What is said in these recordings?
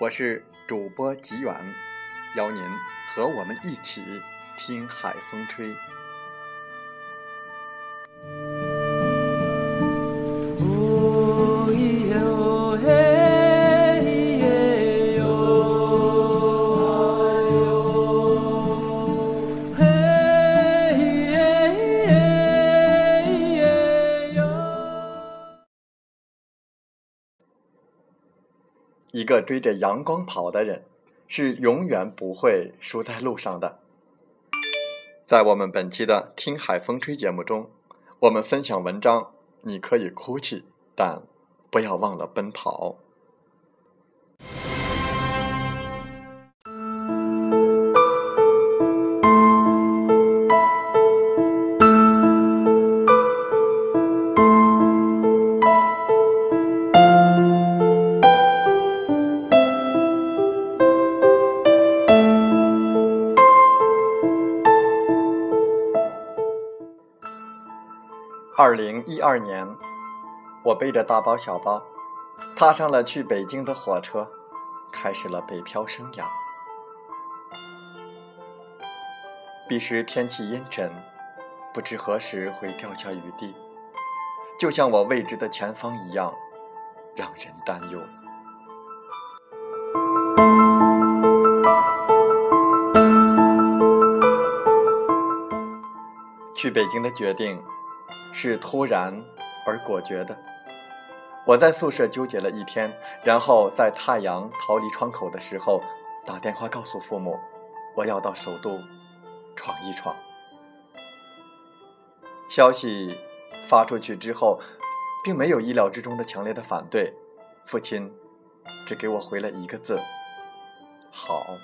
我是主播吉远。邀您和我们一起听海风吹。一个追着阳光跑的人。是永远不会输在路上的。在我们本期的《听海风吹》节目中，我们分享文章：你可以哭泣，但不要忘了奔跑。二零一二年，我背着大包小包，踏上了去北京的火车，开始了北漂生涯。彼时天气阴沉，不知何时会掉下雨滴，就像我未知的前方一样，让人担忧。去北京的决定。是突然而果决的。我在宿舍纠结了一天，然后在太阳逃离窗口的时候，打电话告诉父母，我要到首都闯一闯。消息发出去之后，并没有意料之中的强烈的反对，父亲只给我回了一个字：好。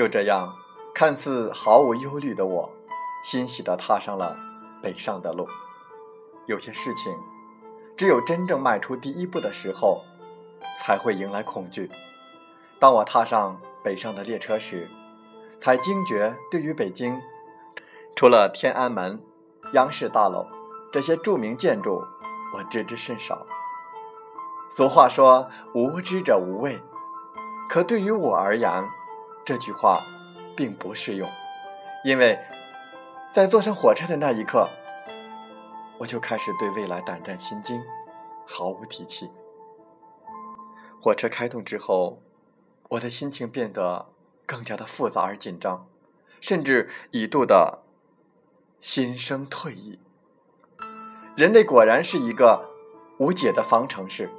就这样，看似毫无忧虑的我，欣喜地踏上了北上的路。有些事情，只有真正迈出第一步的时候，才会迎来恐惧。当我踏上北上的列车时，才惊觉，对于北京，除了天安门、央视大楼这些著名建筑，我知之甚少。俗话说“无知者无畏”，可对于我而言，这句话并不适用，因为在坐上火车的那一刻，我就开始对未来胆战心惊，毫无底气。火车开动之后，我的心情变得更加的复杂而紧张，甚至一度的心生退意。人类果然是一个无解的方程式，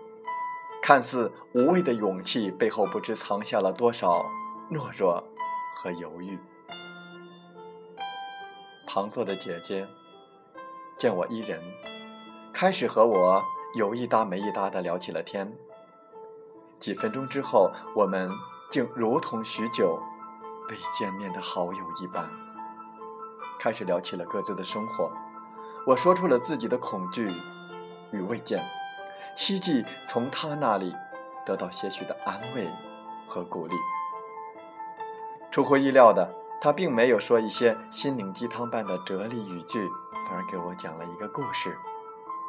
看似无畏的勇气背后，不知藏下了多少。懦弱和犹豫。旁坐的姐姐见我一人，开始和我有一搭没一搭的聊起了天。几分钟之后，我们竟如同许久未见面的好友一般，开始聊起了各自的生活。我说出了自己的恐惧与未见，希冀从他那里得到些许的安慰和鼓励。出乎意料的，他并没有说一些心灵鸡汤般的哲理语句，反而给我讲了一个故事，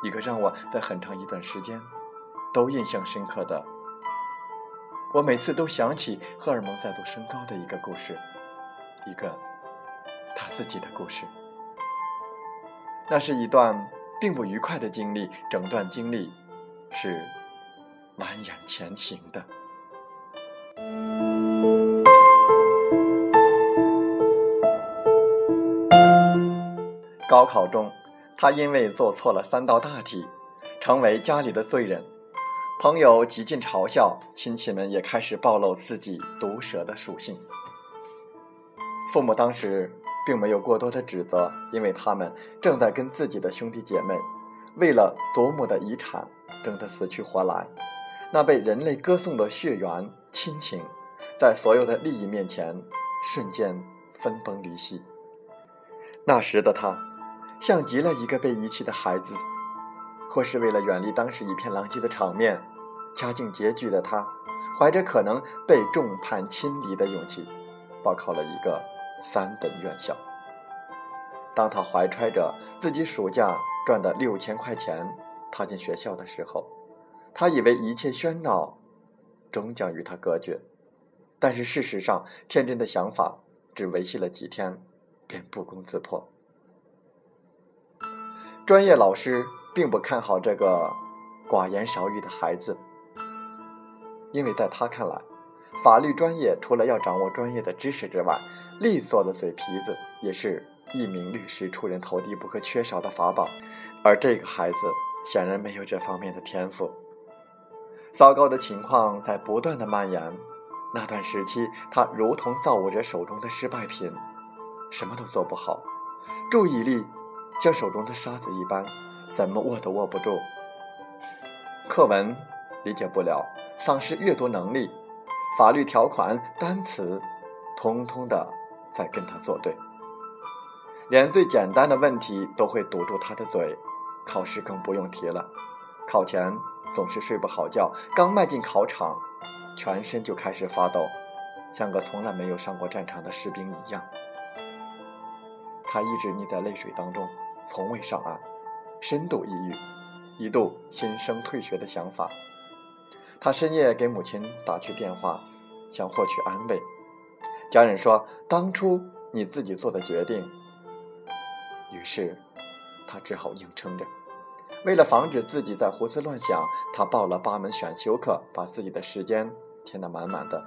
一个让我在很长一段时间都印象深刻的，我每次都想起荷尔蒙再度升高的一个故事。一个他自己的故事。那是一段并不愉快的经历，整段经历是满眼前行的。高考中，他因为做错了三道大题，成为家里的罪人。朋友极尽嘲笑，亲戚们也开始暴露自己毒舌的属性。父母当时并没有过多的指责，因为他们正在跟自己的兄弟姐妹为了祖母的遗产争得死去活来。那被人类歌颂的血缘亲情，在所有的利益面前瞬间分崩离析。那时的他。像极了一个被遗弃的孩子，或是为了远离当时一片狼藉的场面，家境拮据的他，怀着可能被众叛亲离的勇气，报考了一个三本院校。当他怀揣着自己暑假赚的六千块钱踏进学校的时候，他以为一切喧闹终将与他隔绝，但是事实上，天真的想法只维系了几天，便不攻自破。专业老师并不看好这个寡言少语的孩子，因为在他看来，法律专业除了要掌握专业的知识之外，利索的嘴皮子也是一名律师出人头地不可缺少的法宝。而这个孩子显然没有这方面的天赋。糟糕的情况在不断的蔓延。那段时期，他如同造物者手中的失败品，什么都做不好，注意力。像手中的沙子一般，怎么握都握不住。课文理解不了，丧失阅读能力，法律条款、单词，通通的在跟他作对。连最简单的问题都会堵住他的嘴，考试更不用提了。考前总是睡不好觉，刚迈进考场，全身就开始发抖，像个从来没有上过战场的士兵一样。他一直溺在泪水当中。从未上岸，深度抑郁，一度心生退学的想法。他深夜给母亲打去电话，想获取安慰。家人说：“当初你自己做的决定。”于是，他只好硬撑着。为了防止自己再胡思乱想，他报了八门选修课，把自己的时间填得满满的。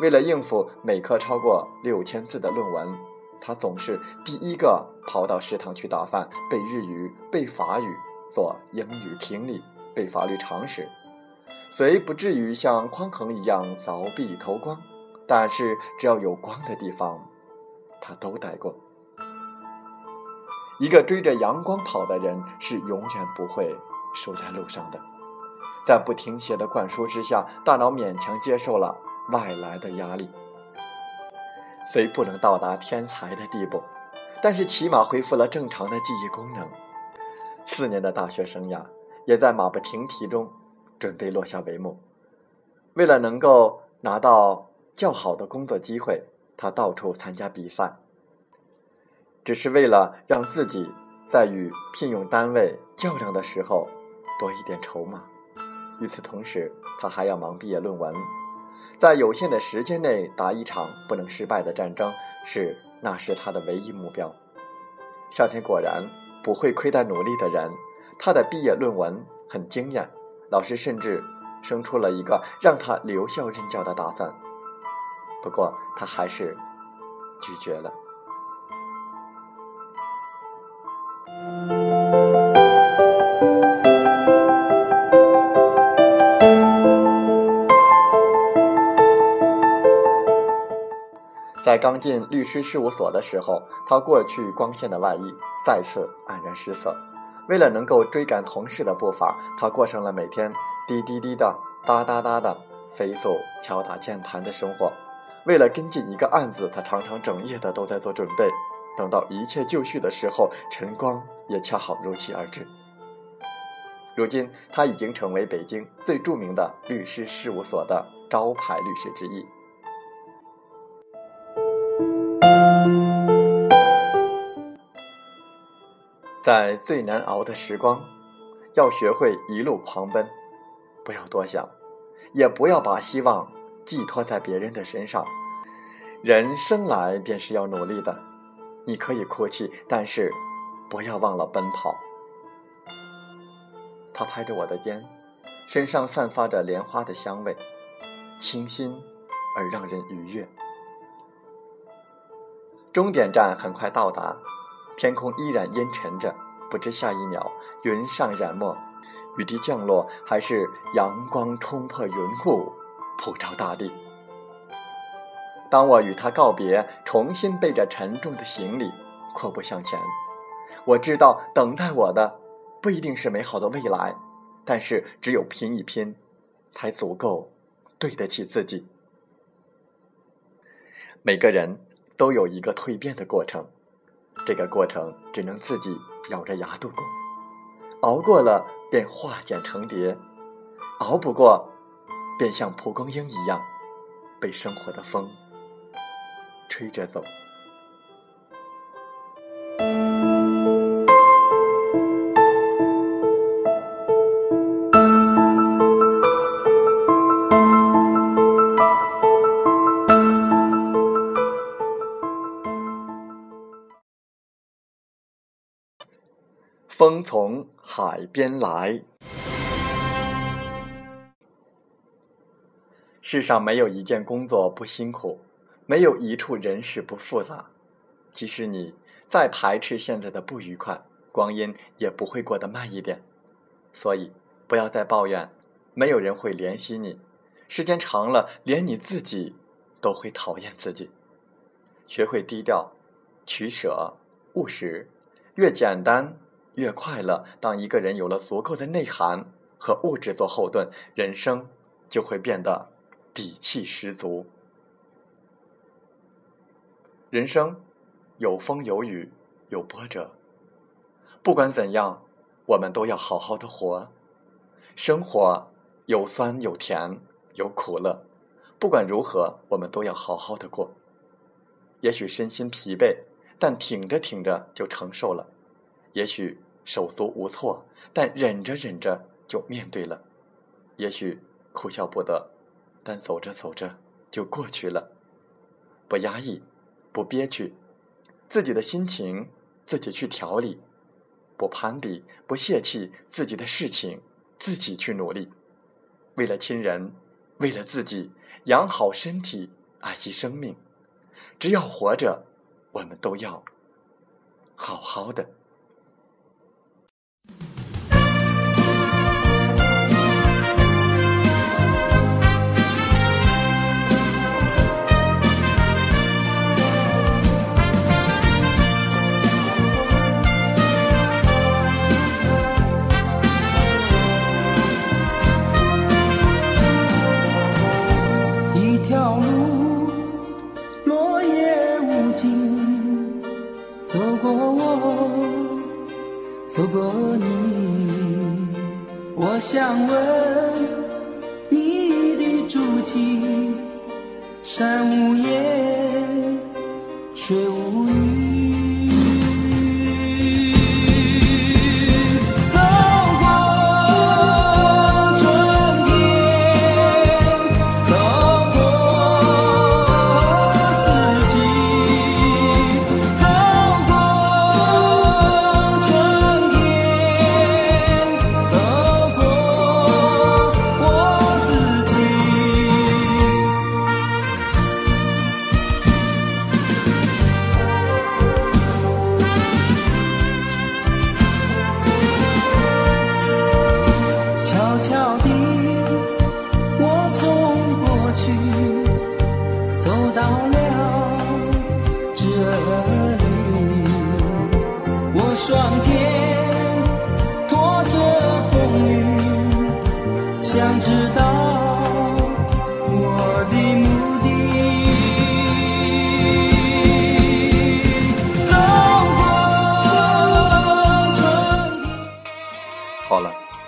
为了应付每科超过六千字的论文。他总是第一个跑到食堂去打饭，背日语、背法语、做英语听力、背法律常识，虽不至于像匡衡一样凿壁偷光，但是只要有光的地方，他都待过。一个追着阳光跑的人是永远不会输在路上的。在不停歇的灌输之下，大脑勉强接受了外来的压力。虽不能到达天才的地步，但是起码恢复了正常的记忆功能。四年的大学生涯也在马不停蹄中准备落下帷幕。为了能够拿到较好的工作机会，他到处参加比赛，只是为了让自己在与聘用单位较量的时候多一点筹码。与此同时，他还要忙毕业论文。在有限的时间内打一场不能失败的战争，是那是他的唯一目标。上天果然不会亏待努力的人，他的毕业论文很惊艳，老师甚至生出了一个让他留校任教的打算。不过他还是拒绝了。在刚进律师事务所的时候，他过去光鲜的外衣再次黯然失色。为了能够追赶同事的步伐，他过上了每天滴滴滴的、哒哒哒的飞速敲打键盘的生活。为了跟进一个案子，他常常整夜的都在做准备。等到一切就绪的时候，晨光也恰好如期而至。如今，他已经成为北京最著名的律师事务所的招牌律师之一。在最难熬的时光，要学会一路狂奔，不要多想，也不要把希望寄托在别人的身上。人生来便是要努力的，你可以哭泣，但是不要忘了奔跑。他拍着我的肩，身上散发着莲花的香味，清新而让人愉悦。终点站很快到达，天空依然阴沉着，不知下一秒云上染墨，雨滴降落，还是阳光冲破云雾，普照大地。当我与他告别，重新背着沉重的行李，阔步向前，我知道等待我的。不一定是美好的未来，但是只有拼一拼，才足够对得起自己。每个人都有一个蜕变的过程，这个过程只能自己咬着牙度过。熬过了便化茧成蝶，熬不过，便像蒲公英一样，被生活的风吹着走。风从海边来。世上没有一件工作不辛苦，没有一处人事不复杂。即使你再排斥现在的不愉快，光阴也不会过得慢一点。所以，不要再抱怨，没有人会怜惜你。时间长了，连你自己都会讨厌自己。学会低调、取舍、务实，越简单。越快乐。当一个人有了足够的内涵和物质做后盾，人生就会变得底气十足。人生有风有雨有波折，不管怎样，我们都要好好的活。生活有酸有甜有苦乐，不管如何，我们都要好好的过。也许身心疲惫，但挺着挺着就承受了。也许。手足无措，但忍着忍着就面对了；也许哭笑不得，但走着走着就过去了。不压抑，不憋屈，自己的心情自己去调理；不攀比，不泄气，自己的事情自己去努力。为了亲人，为了自己，养好身体，爱惜生命。只要活着，我们都要好好的。无语。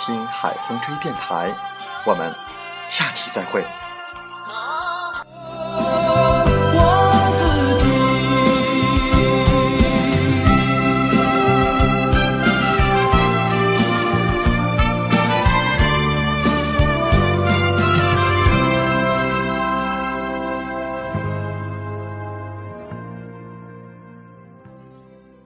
听海风吹电台”。我们下期再会。